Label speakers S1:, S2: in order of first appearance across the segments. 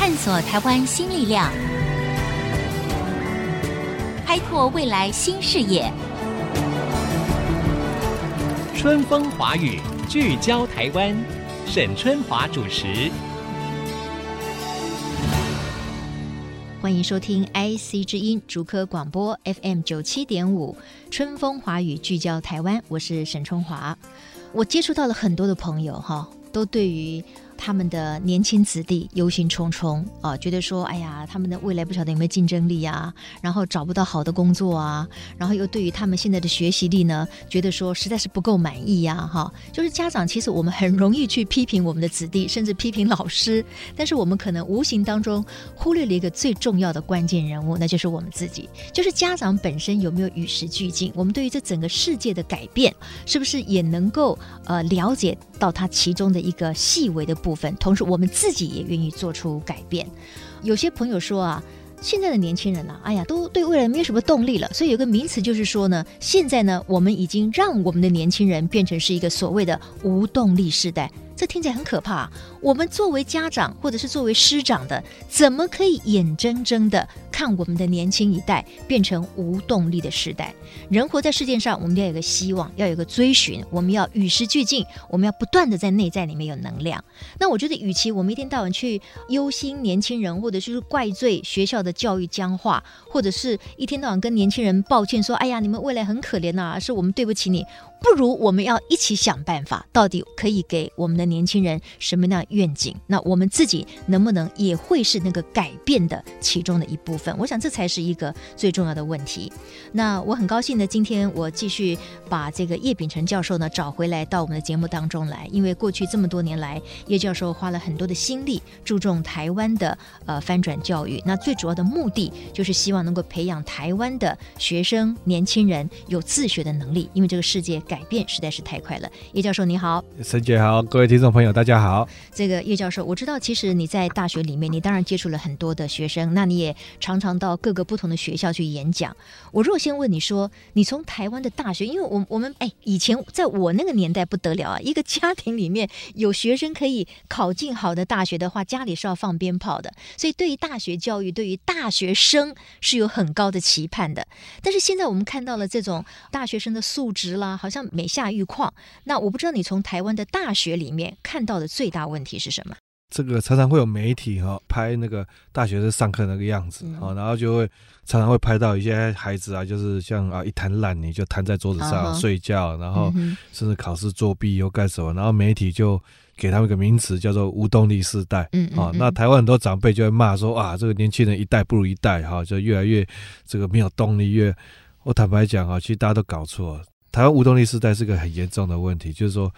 S1: 探索台湾新力量，开拓未来新视野。
S2: 春风华语，聚焦台湾，沈春华主持。
S1: 欢迎收听 IC 之音竹科广播 FM 九七点五，春风华语，聚焦台湾。我是沈春华。我接触到了很多的朋友，哈，都对于。他们的年轻子弟忧心忡忡啊，觉得说，哎呀，他们的未来不晓得有没有竞争力啊，然后找不到好的工作啊，然后又对于他们现在的学习力呢，觉得说实在是不够满意呀，哈，就是家长其实我们很容易去批评我们的子弟，甚至批评老师，但是我们可能无形当中忽略了一个最重要的关键人物，那就是我们自己，就是家长本身有没有与时俱进，我们对于这整个世界的改变，是不是也能够呃了解到它其中的一个细微的部。部分，同时我们自己也愿意做出改变。有些朋友说啊，现在的年轻人啊，哎呀，都对未来没有什么动力了。所以有个名词就是说呢，现在呢，我们已经让我们的年轻人变成是一个所谓的无动力时代。这听起来很可怕。我们作为家长或者是作为师长的，怎么可以眼睁睁的看我们的年轻一代变成无动力的时代？人活在世界上，我们要有个希望，要有个追寻，我们要与时俱进，我们要不断的在内在里面有能量。那我觉得，与其我们一天到晚去忧心年轻人，或者是怪罪学校的教育僵化，或者是一天到晚跟年轻人抱歉说：“哎呀，你们未来很可怜呐，是我们对不起你。”不如我们要一起想办法，到底可以给我们的年轻人什么样的愿景？那我们自己能不能也会是那个改变的其中的一部分？我想这才是一个最重要的问题。那我很高兴呢，今天我继续把这个叶秉成教授呢找回来到我们的节目当中来，因为过去这么多年来，叶教授花了很多的心力，注重台湾的呃翻转教育。那最主要的目的就是希望能够培养台湾的学生年轻人有自学的能力，因为这个世界。改变实在是太快了，叶教授你好，
S3: 沈姐好，各位听众朋友大家好。
S1: 这个叶教授，我知道其实你在大学里面，你当然接触了很多的学生，那你也常常到各个不同的学校去演讲。我若先问你说，你从台湾的大学，因为我我们哎以前在我那个年代不得了啊，一个家庭里面有学生可以考进好的大学的话，家里是要放鞭炮的，所以对于大学教育，对于大学生是有很高的期盼的。但是现在我们看到了这种大学生的素质啦，好像。每下愈况，那我不知道你从台湾的大学里面看到的最大问题是什么？
S3: 这个常常会有媒体哈拍那个大学生上课那个样子啊，然后就会常常会拍到一些孩子啊，就是像啊一滩烂泥就瘫在桌子上睡觉，然后甚至考试作弊又干什么，然后媒体就给他们一个名词叫做无动力世代。嗯啊，那台湾很多长辈就会骂说啊，这个年轻人一代不如一代哈，就越来越这个没有动力。越我坦白讲啊，其实大家都搞错。台湾无动力世代是个很严重的问题，就是说，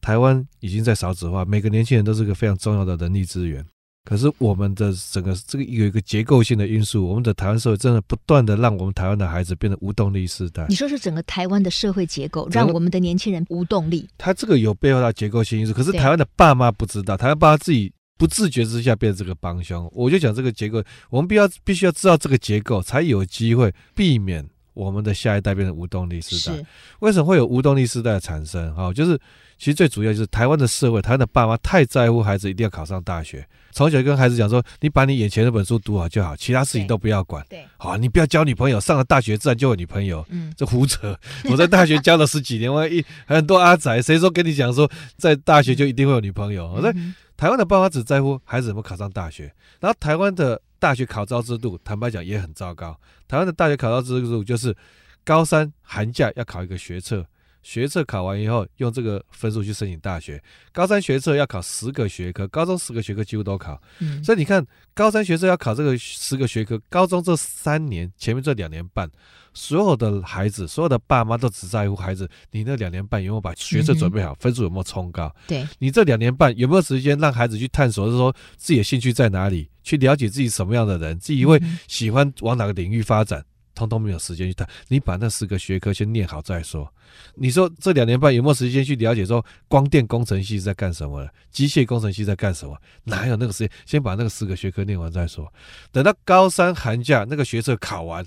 S3: 台湾已经在少子化，每个年轻人都是个非常重要的人力资源。可是我们的整个这个有一个结构性的因素，我们的台湾社会真的不断的让我们台湾的孩子变得无动力世代。
S1: 你说是整个台湾的社会结构让我们的年轻人无动力？
S3: 他这个有背后的结构性因素，可是台湾的爸妈不知道，台湾爸妈自己不自觉之下变成这个帮凶。我就讲这个结构，我们必要必须要知道这个结构，才有机会避免。我们的下一代变成无动力时代，为什么会有无动力时代的产生？哈，就是其实最主要就是台湾的社会，台湾的爸妈太在乎孩子一定要考上大学，从小就跟孩子讲说，你把你眼前那本书读好就好，其他事情都不要管。对，好，你不要交女朋友，上了大学自然就有女朋友。嗯，这胡扯！我在大学教了十几年，我一很多阿仔，谁说跟你讲说在大学就一定会有女朋友？我说台湾的爸妈只在乎孩子有没有考上大学，然后台湾的。大学考招制度，坦白讲也很糟糕。台湾的大学考招制度就是，高三寒假要考一个学测，学测考完以后用这个分数去申请大学。高三学测要考十个学科，高中十个学科几乎都考。嗯，所以你看，高三学测要考这个十个学科，高中这三年前面这两年半。所有的孩子，所有的爸妈都只在乎孩子，你那两年半有没有把学测准备好，嗯、分数有没有冲高？对，你这两年半有没有时间让孩子去探索，就是说自己的兴趣在哪里，去了解自己什么样的人，自己会喜欢往哪个领域发展，嗯、通通没有时间去谈。你把那十个学科先念好再说。你说这两年半有没有时间去了解说光电工程系在干什么的，机械工程系在干什么？哪有那个时间？先把那个十个学科念完再说。等到高三寒假那个学测考完。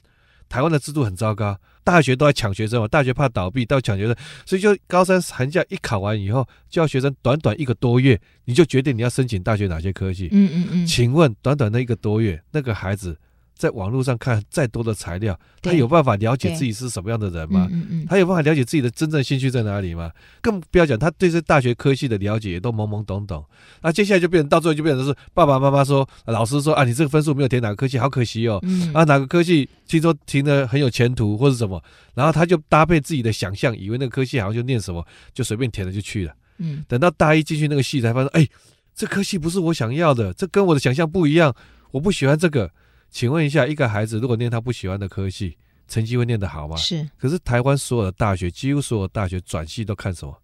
S3: 台湾的制度很糟糕，大学都在抢学生嘛，大学怕倒闭，到抢学生，所以就高三寒假一考完以后，就要学生短短一个多月，你就决定你要申请大学哪些科系。
S1: 嗯嗯嗯。
S3: 请问，短短的一个多月，那个孩子？在网络上看再多的材料，他有办法了解自己是什么样的人吗？
S1: 嗯嗯，
S3: 他有办法了解自己的真正兴趣在哪里吗？更不要讲他对这大学科系的了解也都懵懵懂懂。那接下来就变成到最后就变成是爸爸妈妈说，老师说啊，你这个分数没有填哪个科系，好可惜哦。
S1: 嗯、
S3: 啊，哪个科系听说听的很有前途或是什么，然后他就搭配自己的想象，以为那个科系好像就念什么，就随便填了就去了。
S1: 嗯，
S3: 等到大一进去那个系才发现，哎，这科系不是我想要的，这跟我的想象不一样，我不喜欢这个。请问一下，一个孩子如果念他不喜欢的科系，成绩会念得好吗？
S1: 是。可
S3: 是台湾所有的大学，几乎所有大学转系都看什么？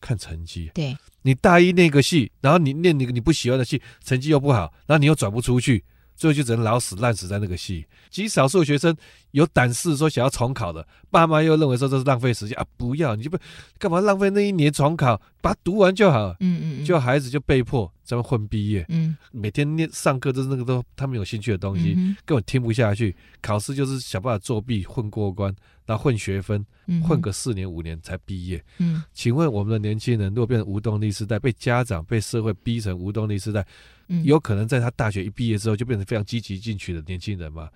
S3: 看成绩。
S1: 对。你
S3: 大一那个系，然后你念你你不喜欢的系，成绩又不好，然后你又转不出去。最后就只能老死烂死在那个系，极少数学生有胆识说想要重考的，爸妈又认为说这是浪费时间啊，不要，你就不干嘛浪费那一年重考，把它读完就好。
S1: 嗯嗯，嗯，就
S3: 孩子就被迫在那混毕业，
S1: 嗯，
S3: 每天念上课都是那个都他们有兴趣的东西，
S1: 嗯，
S3: 根本听不下去，考试就是想办法作弊混过关，然后混学分，混个四年五年才毕业。
S1: 嗯，
S3: 请问我们的年轻人如果变成无动力时代，被家长被社会逼成无动力时代？有可能在他大学一毕业之后就变成非常积极进取的年轻人吗？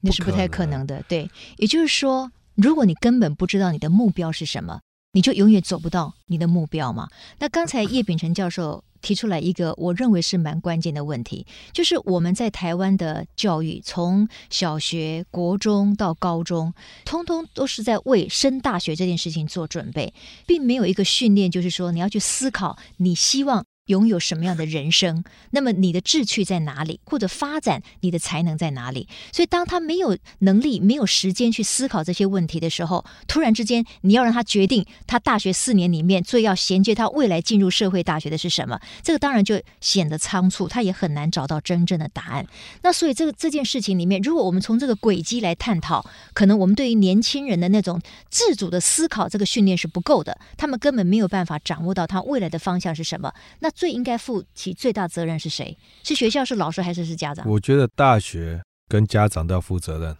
S1: 那是不太可能的。对，也就是说，如果你根本不知道你的目标是什么，你就永远走不到你的目标嘛。那刚才叶秉成教授提出来一个我认为是蛮关键的问题，就是我们在台湾的教育，从小学、国中到高中，通通都是在为升大学这件事情做准备，并没有一个训练，就是说你要去思考你希望。拥有什么样的人生？那么你的志趣在哪里？或者发展你的才能在哪里？所以，当他没有能力、没有时间去思考这些问题的时候，突然之间你要让他决定他大学四年里面最要衔接他未来进入社会大学的是什么？这个当然就显得仓促，他也很难找到真正的答案。那所以，这个这件事情里面，如果我们从这个轨迹来探讨，可能我们对于年轻人的那种自主的思考，这个训练是不够的，他们根本没有办法掌握到他未来的方向是什么。那最应该负起最大责任是谁？是学校、是老师，还是是家长？
S3: 我觉得大学跟家长都要负责任。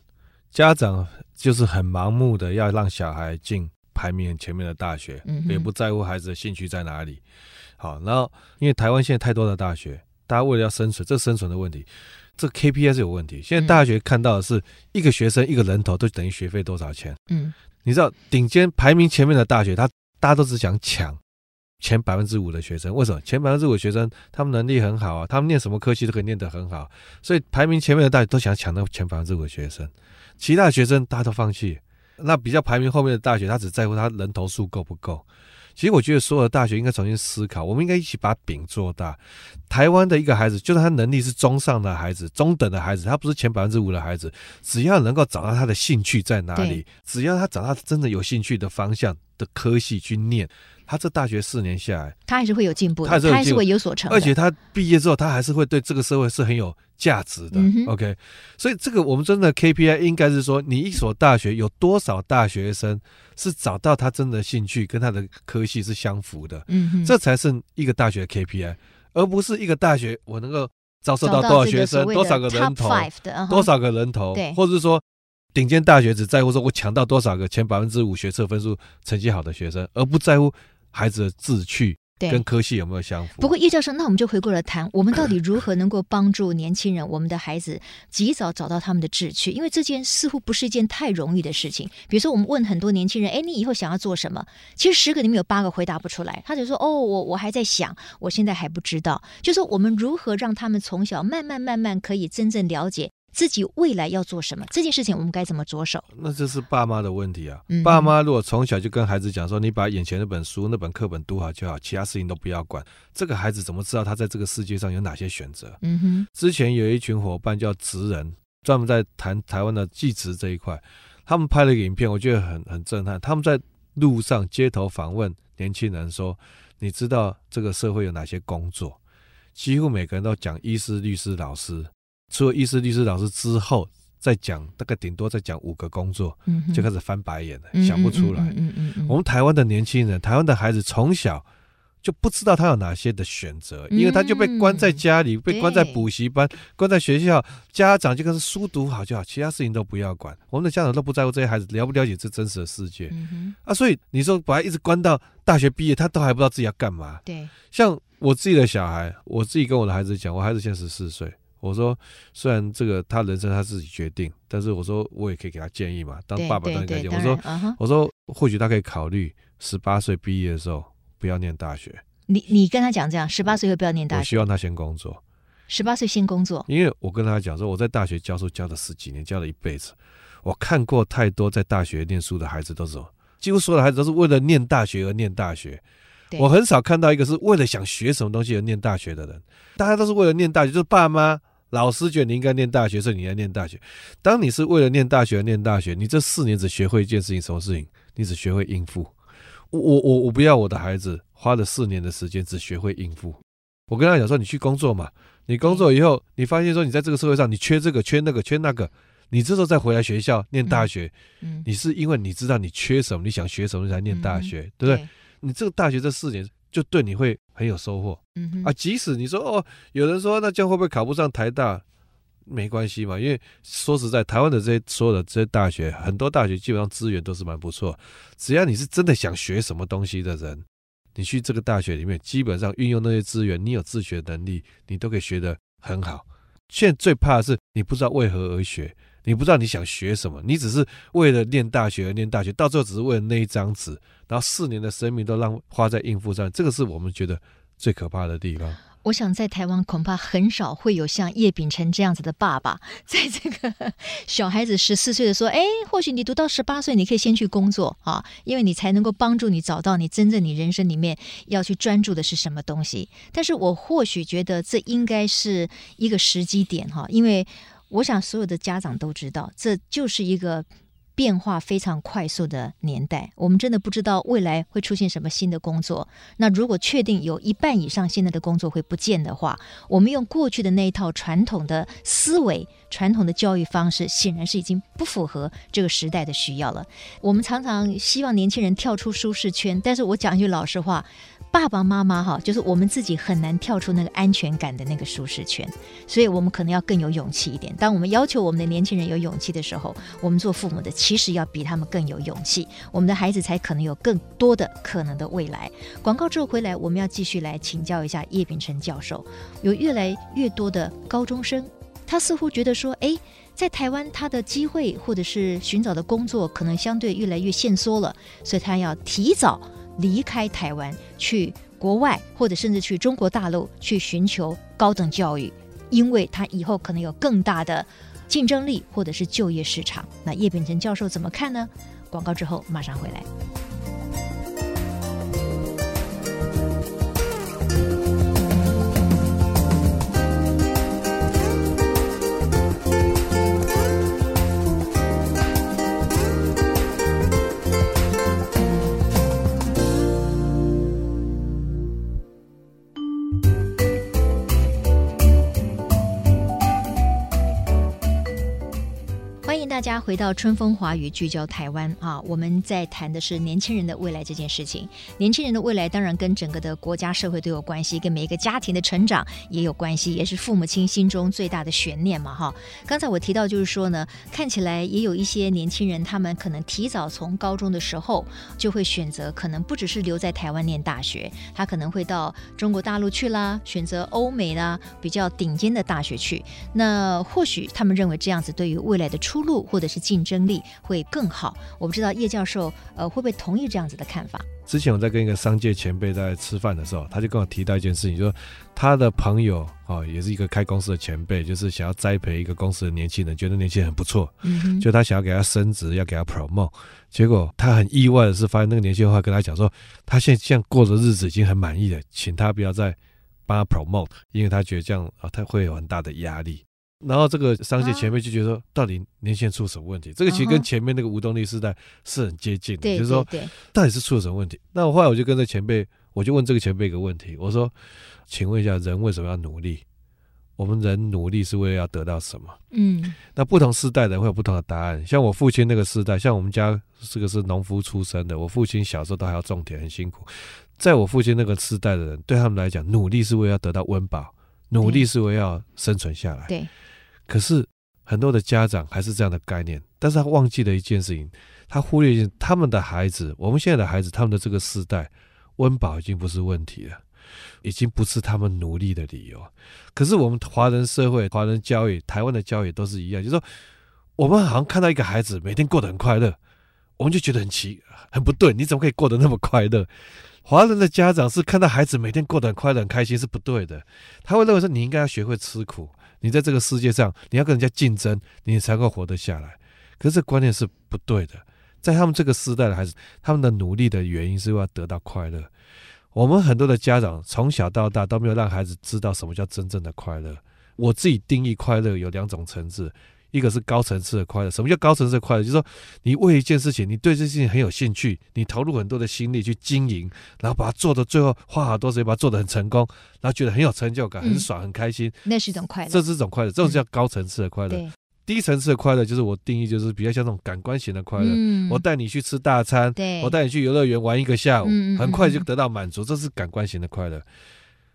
S3: 家长就是很盲目的要让小孩进排名很前面的大学，嗯，也不在乎孩子的兴趣在哪里。好，然后因为台湾现在太多的大学，大家为了要生存，这生存的问题，这 KPI 是有问题。现在大学看到的是一个学生一个人头都等于学费多少钱？
S1: 嗯，
S3: 你知道顶尖排名前面的大学，他大家都只想抢。前百分之五的学生，为什么前百分之五的学生他们能力很好啊？他们念什么科系都可以念得很好，所以排名前面的大学都想抢到前百分之五的学生，其他学生大家都放弃。那比较排名后面的大学，他只在乎他人头数够不够。其实我觉得所有的大学应该重新思考，我们应该一起把饼做大。台湾的一个孩子，就算他能力是中上的孩子、中等的孩子，他不是前百分之五的孩子，只要能够找到他的兴趣在哪里，只要他找到真的有兴趣的方向的科系去念。他这大学四年下来，
S1: 他还是会有进步的，他还是，他还是会有所成。
S3: 而且他毕业之后，他还是会对这个社会是很有价值的。
S1: 嗯、
S3: OK，所以这个我们真的 KPI 应该是说，你一所大学有多少大学生是找到他真的兴趣跟他的科系是相符的，
S1: 嗯，
S3: 这才是一个大学的 KPI，而不是一个大学我能够招收到多少学生，多少个人头，多少个人头，
S1: 对，
S3: 或者是说顶尖大学只在乎说我抢到多少个前百分之五学测分数成绩好的学生，而不在乎。孩子的志趣跟科系有没有相符？
S1: 不过叶教授，那我们就回过来谈，我们到底 如何能够帮助年轻人，我们的孩子及早找到他们的志趣？因为这件似乎不是一件太容易的事情。比如说，我们问很多年轻人：“哎，你以后想要做什么？”其实十个里面有八个回答不出来。他就说：“哦，我我还在想，我现在还不知道。”就是我们如何让他们从小慢慢慢慢可以真正了解。自己未来要做什么？这件事情我们该怎么着手？
S3: 那这是爸妈的问题啊！
S1: 嗯、
S3: 爸妈如果从小就跟孩子讲说：“你把眼前那本书、那本课本读好就好，其他事情都不要管。”这个孩子怎么知道他在这个世界上有哪些选择？
S1: 嗯哼。
S3: 之前有一群伙伴叫职人，专门在谈台湾的技职这一块。他们拍了一个影片，我觉得很很震撼。他们在路上街头访问年轻人，说：“你知道这个社会有哪些工作？”几乎每个人都讲医师、律师、老师。除了医师、律师、老师之后，再讲大概顶多再讲五个工作，
S1: 嗯，
S3: 就开始翻白眼了，想不出来。
S1: 嗯嗯，
S3: 我们台湾的年轻人，台湾的孩子从小就不知道他有哪些的选择，因为他就被关在家里，被关在补习班，关在学校，家长就跟他书读好就好，其他事情都不要管。我们的家长都不在乎这些孩子了不了解这真实的世界。啊，所以你说把他一直关到大学毕业，他都还不知道自己要干嘛。
S1: 对，
S3: 像我自己的小孩，我自己跟我的孩子讲，我孩子现在十四岁，我说虽然这个他人生他自己决定，但是我说我也可以给他建议嘛，当爸爸当然可以。我说我说或许他可以考虑十八岁毕业的时候。不要念大学。
S1: 你你跟他讲这样，十八岁会不要念大学？
S3: 我希望他先工作。
S1: 十八岁先工作，
S3: 因为我跟他讲说，我在大学教书教了十几年，教了一辈子，我看过太多在大学念书的孩子都是，几乎所有的孩子都是为了念大学而念大学。我很少看到一个是为了想学什么东西而念大学的人，大家都是为了念大学，就是爸妈、老师觉得你应该念大学，所以你应该念大学。当你是为了念大学而念大学，你这四年只学会一件事情，什么事情？你只学会应付。我我我我不要我的孩子花了四年的时间只学会应付。我跟他讲说，你去工作嘛，你工作以后，你发现说你在这个社会上你缺这个缺那个缺那个，你这时候再回来学校念大学，你是因为你知道你缺什么，你想学什么你才念大学，对不对？你这个大学这四年就对你会很有收获。嗯啊，即使你说哦，有人说那这样会不会考不上台大？没关系嘛，因为说实在，台湾的这些所有的这些大学，很多大学基本上资源都是蛮不错。只要你是真的想学什么东西的人，你去这个大学里面，基本上运用那些资源，你有自学能力，你都可以学得很好。现在最怕的是你不知道为何而学，你不知道你想学什么，你只是为了念大学而念大学，到最后只是为了那一张纸，然后四年的生命都让花在应付上，这个是我们觉得最可怕的地方。
S1: 我想在台湾恐怕很少会有像叶秉成这样子的爸爸，在这个小孩子十四岁的时候，哎，或许你读到十八岁，你可以先去工作啊，因为你才能够帮助你找到你真正你人生里面要去专注的是什么东西。但是我或许觉得这应该是一个时机点哈，因为我想所有的家长都知道，这就是一个。变化非常快速的年代，我们真的不知道未来会出现什么新的工作。那如果确定有一半以上现在的工作会不见的话，我们用过去的那一套传统的思维、传统的教育方式，显然是已经不符合这个时代的需要了。我们常常希望年轻人跳出舒适圈，但是我讲一句老实话。爸爸妈妈哈，就是我们自己很难跳出那个安全感的那个舒适圈，所以我们可能要更有勇气一点。当我们要求我们的年轻人有勇气的时候，我们做父母的其实要比他们更有勇气，我们的孩子才可能有更多的可能的未来。广告之后回来，我们要继续来请教一下叶秉成教授。有越来越多的高中生，他似乎觉得说，哎，在台湾他的机会或者是寻找的工作可能相对越来越限缩了，所以他要提早。离开台湾去国外，或者甚至去中国大陆去寻求高等教育，因为他以后可能有更大的竞争力或者是就业市场。那叶秉成教授怎么看呢？广告之后马上回来。欢迎大家回到春风华语，聚焦台湾啊！我们在谈的是年轻人的未来这件事情。年轻人的未来当然跟整个的国家社会都有关系，跟每一个家庭的成长也有关系，也是父母亲心中最大的悬念嘛！哈，刚才我提到就是说呢，看起来也有一些年轻人，他们可能提早从高中的时候就会选择，可能不只是留在台湾念大学，他可能会到中国大陆去啦，选择欧美啦比较顶尖的大学去。那或许他们认为这样子对于未来的出路。或者是竞争力会更好，我不知道叶教授呃会不会同意这样子的看法？
S3: 之前我在跟一个商界前辈在吃饭的时候，他就跟我提到一件事情，就是他的朋友啊，也是一个开公司的前辈，就是想要栽培一个公司的年轻人，觉得年轻人很不错，嗯，就他想要给他升职，要给他 promote，结果他很意外的是，发现那个年轻人话跟他讲说，他现在这样过的日子已经很满意了，请他不要再帮他 promote，因为他觉得这样啊，他会有很大的压力。然后这个商界前辈就觉得说，到底年轻人出什么问题？这个其实跟前面那个吴东立时代是很接近的，就是说，到底是出了什么问题？那我后来我就跟这前辈，我就问这个前辈一个问题，我说，请问一下，人为什么要努力？我们人努力是为了要得到什么？嗯，那不同世代的人会有不同的答案。像我父亲那个世代，像我们家这个是农夫出身的，我父亲小时候都还要种田，很辛苦。在我父亲那个时代的人，对他们来讲，努力是为了要得到温饱，努力是为了要生存下来。
S1: 对。
S3: 可是很多的家长还是这样的概念，但是他忘记了一件事情，他忽略一件，他们的孩子，我们现在的孩子，他们的这个时代，温饱已经不是问题了，已经不是他们努力的理由。可是我们华人社会、华人教育、台湾的教育都是一样，就是说，我们好像看到一个孩子每天过得很快乐。我们就觉得很奇，很不对，你怎么可以过得那么快乐？华人的家长是看到孩子每天过得很快乐、很开心是不对的，他会认为说你应该要学会吃苦，你在这个世界上你要跟人家竞争，你才会活得下来。可是观念是不对的，在他们这个时代的孩子，他们的努力的原因是为了得到快乐。我们很多的家长从小到大都没有让孩子知道什么叫真正的快乐。我自己定义快乐有两种层次。一个是高层次的快乐，什么叫高层次的快乐？就是说，你为一件事情，你对这件事情很有兴趣，你投入很多的心力去经营，然后把它做到最后，花好多时间把它做得很成功，然后觉得很有成就感，很爽，很开心。
S1: 那是一种快乐，
S3: 这是一种快乐，这种叫高层次的快乐。低层次的快乐就是我定义，就是比较像那种感官型的快乐。我带你去吃大餐，我带你去游乐园玩一个下午，很快就得到满足，这是感官型的快乐。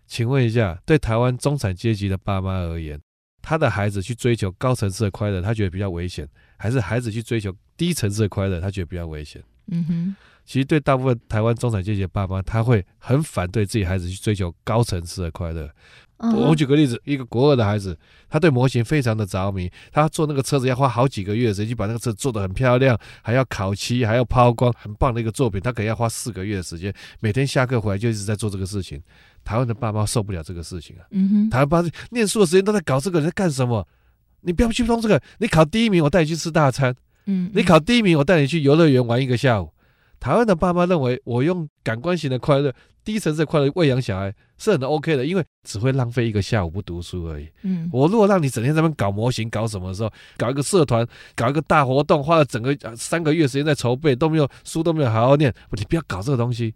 S3: 请问一下，对台湾中产阶级的爸妈而言，他的孩子去追求高层次的快乐，他觉得比较危险，还是孩子去追求低层次的快乐，他觉得比较危险？嗯哼，其实对大部分台湾中产阶级的爸妈，他会很反对自己孩子去追求高层次的快乐。我举个例子，一个国二的孩子，他对模型非常的着迷，他做那个车子要花好几个月的时间去把那个车做得很漂亮，还要烤漆，还要抛光，很棒的一个作品，他可能要花四个月的时间，每天下课回来就一直在做这个事情。台湾的爸妈受不了这个事情啊！嗯哼，台湾爸妈念书的时间都在搞这个，你在干什么？你不要去碰这个。你考第一名，我带你去吃大餐。嗯，你考第一名，我带你去游乐园玩一个下午。台湾的爸妈认为，我用感官型的快乐、低层次的快乐喂养小孩是很 OK 的，因为只会浪费一个下午不读书而已。嗯，我如果让你整天在那边搞模型、搞什么的时候，搞一个社团、搞一个大活动，花了整个三个月时间在筹备，都没有书都没有好好念，你不要搞这个东西。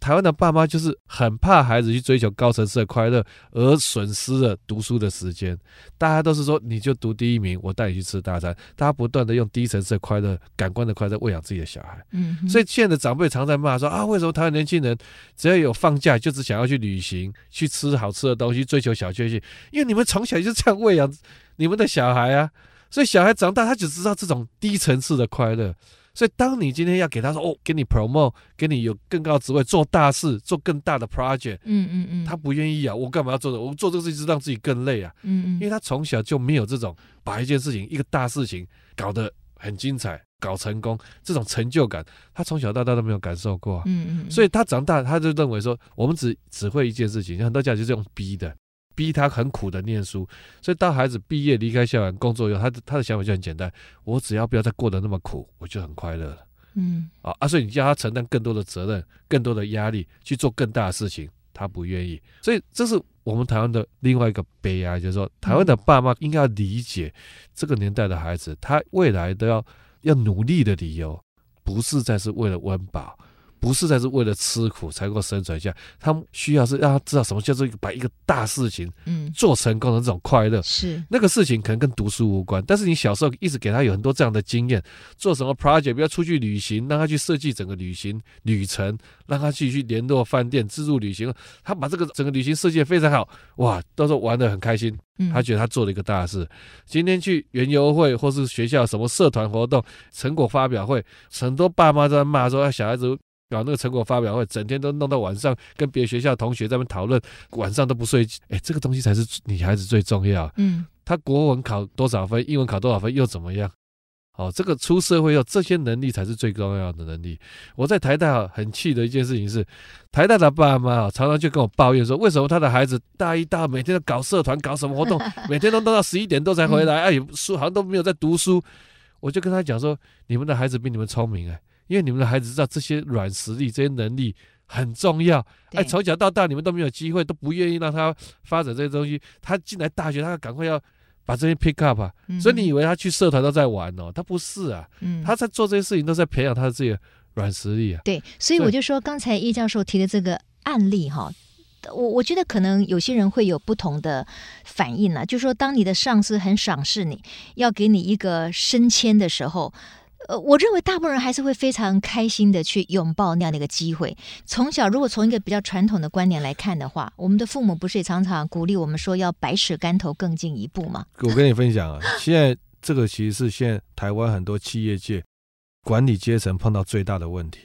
S3: 台湾的爸妈就是很怕孩子去追求高层次的快乐，而损失了读书的时间。大家都是说，你就读第一名，我带你去吃大餐。大家不断的用低层次的快乐、感官的快乐喂养自己的小孩。嗯，所以现在的长辈常在骂说啊，为什么台湾年轻人只要有放假就只想要去旅行、去吃好吃的东西、追求小确幸？因为你们从小就这样喂养你们的小孩啊，所以小孩长大他只知道这种低层次的快乐。所以，当你今天要给他说哦，给你 promote，给你有更高职位，做大事，做更大的 project，嗯嗯嗯，他不愿意啊，我干嘛要做的？我做这个事情是让自己更累啊，嗯嗯，因为他从小就没有这种把一件事情、一个大事情搞得很精彩、搞成功这种成就感，他从小到大都没有感受过，嗯嗯，所以他长大他就认为说，我们只只会一件事情，很多家长就是用逼的。逼他很苦的念书，所以当孩子毕业离开校园工作以后，他的他的想法就很简单：我只要不要再过得那么苦，我就很快乐了。嗯，啊啊，所以你叫他承担更多的责任、更多的压力，去做更大的事情，他不愿意。所以这是我们台湾的另外一个悲哀，就是说，台湾的爸妈应该要理解这个年代的孩子，他未来都要要努力的理由，不是再是为了温饱。不是在是为了吃苦才能够生存下，他们需要是让他知道什么叫做把一个大事情嗯。做成功的这种快乐，嗯、是。那个事情可能跟读书无关，但是你小时候一直给他有很多这样的经验，做什么 project，不要出去旅行，让他去设计整个旅行旅程，让他去去联络饭店自助旅行，他把这个整个旅行设计的非常好，哇，到时候玩的很开心，他觉得他做了一个大事。嗯、今天去园游会或是学校什么社团活动成果发表会，很多爸妈都在骂说小孩子。搞那个成果发表会，整天都弄到晚上，跟别的学校同学在那边讨论，晚上都不睡。哎，这个东西才是女孩子最重要。嗯，他国文考多少分，英文考多少分又怎么样？哦，这个出社会后，这些能力才是最重要的能力。我在台大很气的一件事情是，台大的爸妈啊，常常就跟我抱怨说，为什么他的孩子大一、大二每天都搞社团、搞什么活动，每天都弄到十一点多才回来，哎，书好像都没有在读书。我就跟他讲说，你们的孩子比你们聪明哎。因为你们的孩子知道这些软实力、这些能力很重要。哎，从小到大你们都没有机会，都不愿意让他发展这些东西。他进来大学，他要赶快要把这些 pick up 啊。所以你以为他去社团都在玩哦？他不是啊，他在做这些事情都在培养他的这些软实力啊。对，
S1: 所以我就说刚才叶教授提的这个案例哈，我我觉得可能有些人会有不同的反应呢。就是说当你的上司很赏识你，要给你一个升迁的时候。呃，我认为大部分人还是会非常开心的去拥抱那样的一个机会。从小，如果从一个比较传统的观念来看的话，我们的父母不是也常常鼓励我们说要百尺竿头更进一步吗？
S3: 我跟你分享啊，现在这个其实是现在台湾很多企业界管理阶层碰到最大的问题。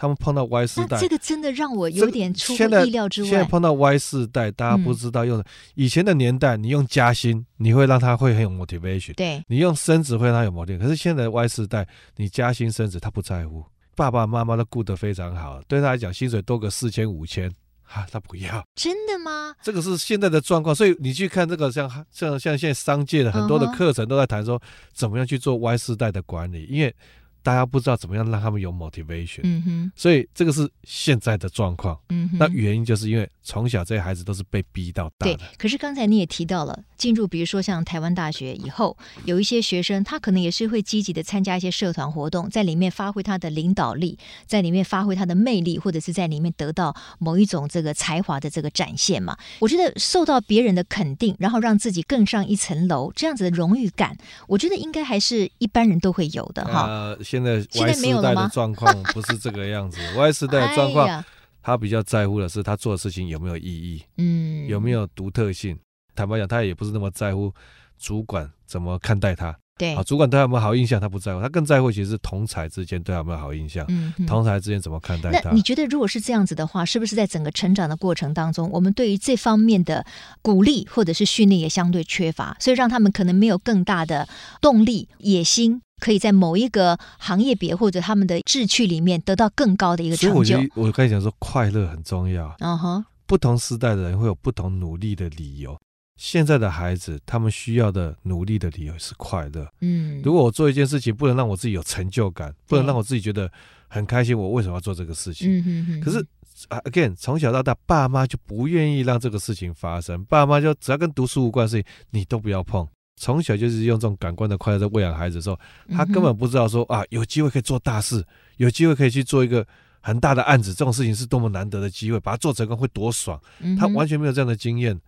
S3: 他们碰到 Y 世代，
S1: 这个真的让我有点出乎意料之外。
S3: 现在碰到 Y 世代，大家不知道用的。以前的年代，你用加薪，你会让他会很有 motivation。
S1: 对，
S3: 你用升职会让他有 motivation。可是现在的 Y 世代，你加薪升职他不在乎，爸爸妈妈都顾得非常好，对他来讲，薪水多个四千五千，哈，他不要。
S1: 真的吗？
S3: 这个是现在的状况，所以你去看这个像像像现在商界的很多的课程都在谈说，怎么样去做 Y 世代的管理，因为。大家不知道怎么样让他们有 motivation，
S1: 嗯哼，
S3: 所以这个是现在的状况，
S1: 嗯哼，
S3: 那原因就是因为从小这些孩子都是被逼到大的。
S1: 对，可是刚才你也提到了，进入比如说像台湾大学以后，有一些学生他可能也是会积极的参加一些社团活动，在里面发挥他的领导力，在里面发挥他的魅力，或者是在里面得到某一种这个才华的这个展现嘛。我觉得受到别人的肯定，然后让自己更上一层楼，这样子的荣誉感，我觉得应该还是一般人都会有的哈。
S3: 呃现在 Y 世代的状况不是这个样子，Y 世代的状况，他比较在乎的是他做的事情有没有意义，嗯，有没有独特性。坦白讲，他也不是那么在乎主管怎么看待他。
S1: 对，啊
S3: 主管对他有没有好印象，他不在乎，他更在乎其实是同才之间对他有没有好印象。嗯，同才之间怎么看待他？
S1: 那你觉得，如果是这样子的话，是不是在整个成长的过程当中，我们对于这方面的鼓励或者是训练也相对缺乏，所以让他们可能没有更大的动力、野心，可以在某一个行业别或者他们的志趣里面得到更高的一个成就。
S3: 所以我觉得，我刚才讲说，快乐很重要。
S1: 嗯哼，
S3: 不同时代的人会有不同努力的理由。现在的孩子，他们需要的努力的理由是快乐。嗯，如果我做一件事情不能让我自己有成就感，不能让我自己觉得很开心，我为什么要做这个事情？嗯哼哼。可是，again，从小到大，爸妈就不愿意让这个事情发生。爸妈就只要跟读书无关的事情，你都不要碰。从小就是用这种感官的快乐在喂养孩子的时候，他根本不知道说啊，有机会可以做大事，有机会可以去做一个很大的案子，这种事情是多么难得的机会，把它做成功会多爽。他完全没有这样的经验。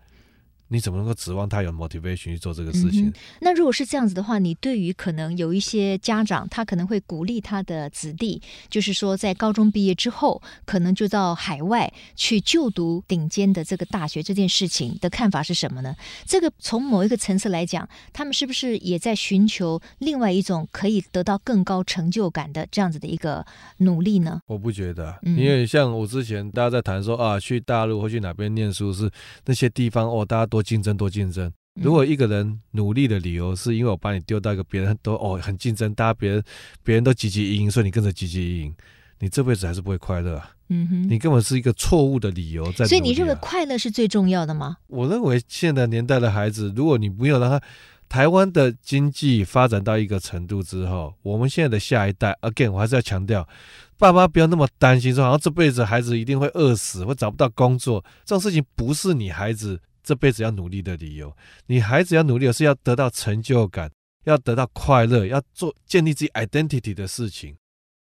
S3: 你怎么能够指望他有 motivation 去做这个事情？
S1: 嗯，那如果是这样子的话，你对于可能有一些家长，他可能会鼓励他的子弟，就是说在高中毕业之后，可能就到海外去就读顶尖的这个大学这件事情的看法是什么呢？这个从某一个层次来讲，他们是不是也在寻求另外一种可以得到更高成就感的这样子的一个努力呢？
S3: 我不觉得，因为像我之前大家在谈说啊，去大陆或去哪边念书是那些地方哦，大家都。竞争多竞争。如果一个人努力的理由是因为我把你丢到一个别人都哦很竞争，大家别人别人都汲汲营营，所以你跟着汲汲营营，你这辈子还是不会快乐啊。嗯哼，你根本是一个错误的理由在、啊。
S1: 所以你认为快乐是最重要的吗？
S3: 我认为现在年代的孩子，如果你不要让他台湾的经济发展到一个程度之后，我们现在的下一代，again，我还是要强调，爸妈不要那么担心，说好像这辈子孩子一定会饿死或找不到工作，这种事情不是你孩子。这辈子要努力的理由，你孩子要努力的是要得到成就感，要得到快乐，要做建立自己 identity 的事情，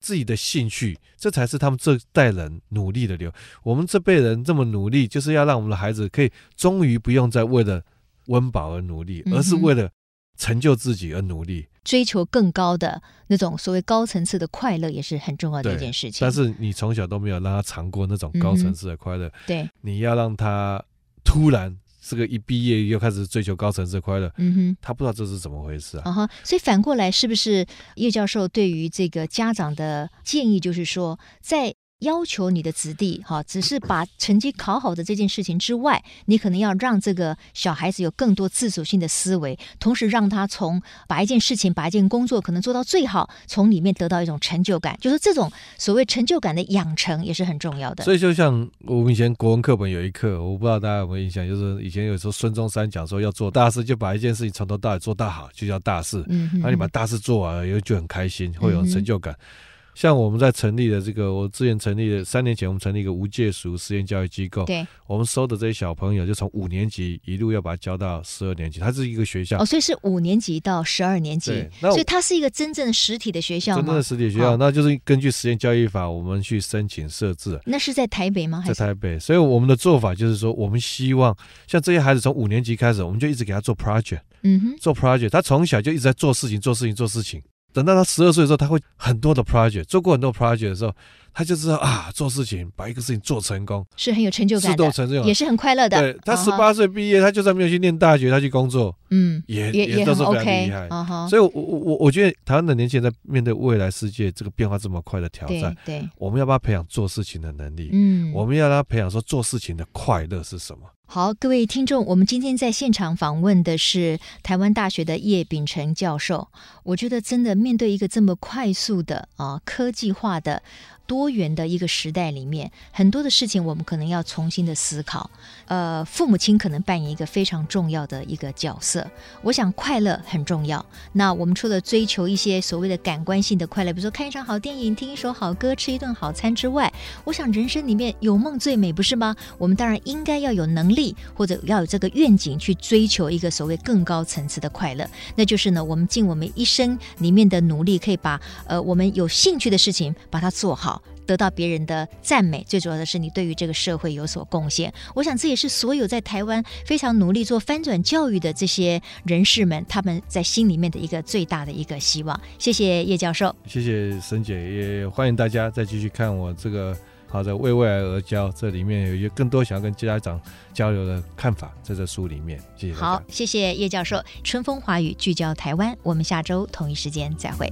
S3: 自己的兴趣，这才是他们这代人努力的理由。我们这辈人这么努力，就是要让我们的孩子可以终于不用再为了温饱而努力，而是为了成就自己而努力，
S1: 追求更高的那种所谓高层次的快乐，也是很重要的一件事情。
S3: 但是你从小都没有让他尝过那种高层次的快乐，
S1: 对，
S3: 你要让他突然。这个一毕业又开始追求高层次的快乐，嗯哼，他不知道这是怎么回事啊。
S1: 啊哈，所以反过来，是不是叶教授对于这个家长的建议，就是说，在要求你的子弟哈，只是把成绩考好的这件事情之外，你可能要让这个小孩子有更多自主性的思维，同时让他从把一件事情、把一件工作可能做到最好，从里面得到一种成就感。就是这种所谓成就感的养成也是很重要的。
S3: 所以，就像我们以前国文课本有一课，我不知道大家有没有印象，就是以前有时候孙中山讲说要做大事，就把一件事情从头到尾做大好，就叫大事。嗯，然后你把大事做完了，以后就很开心，会有成就感。嗯像我们在成立的这个，我之前成立的三年前，我们成立一个无界塾实验教育机构。
S1: 对，
S3: 我们收的这些小朋友，就从五年级一路要把他教到十二年级，它是一个学校。
S1: 哦，所以是五年级到十二年级。所以它是一个真正的实体的学校？
S3: 真正的实体学校，那就是根据实验教育法，我们去申请设置。
S1: 那是在台北吗？还是
S3: 在台北。所以我们的做法就是说，我们希望像这些孩子从五年级开始，我们就一直给他做 project。嗯哼，做 project，他从小就一直在做事情，做事情，做事情。等到他十二岁的时候，他会很多的 project，做过很多 project 的时候。他就知道啊，做事情把一个事情做成功
S1: 是很有成就感的，成就也是很快乐的。
S3: 对，他十八岁毕业，他就算没有去念大学，他去工作，嗯，也也也都是非常厉害。所以我，我我觉得台湾的年轻人在面对未来世界这个变化这么快的挑战，对，我们要帮他培养做事情的能力，嗯，我们要让他培养说做事情的快乐是什么。
S1: 好，各位听众，我们今天在现场访问的是台湾大学的叶秉成教授。我觉得真的面对一个这么快速的啊科技化的。多元的一个时代里面，很多的事情我们可能要重新的思考。呃，父母亲可能扮演一个非常重要的一个角色。我想快乐很重要。那我们除了追求一些所谓的感官性的快乐，比如说看一场好电影、听一首好歌、吃一顿好餐之外，我想人生里面有梦最美，不是吗？我们当然应该要有能力，力或者要有这个愿景去追求一个所谓更高层次的快乐。那就是呢，我们尽我们一生里面的努力，可以把呃我们有兴趣的事情把它做好。得到别人的赞美，最主要的是你对于这个社会有所贡献。我想这也是所有在台湾非常努力做翻转教育的这些人士们，他们在心里面的一个最大的一个希望。谢谢叶教授，
S3: 谢谢沈姐，也欢迎大家再继续看我这个好的为未来而教，这里面有一些更多想要跟家长交流的看法，在这书里面。谢谢。
S1: 好，谢谢叶教授。春风华语聚焦台湾，我们下周同一时间再会。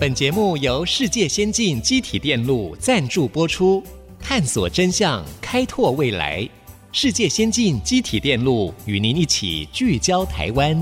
S2: 本节目由世界先进机体电路赞助播出，探索真相，开拓未来。世界先进机体电路与您一起聚焦台湾。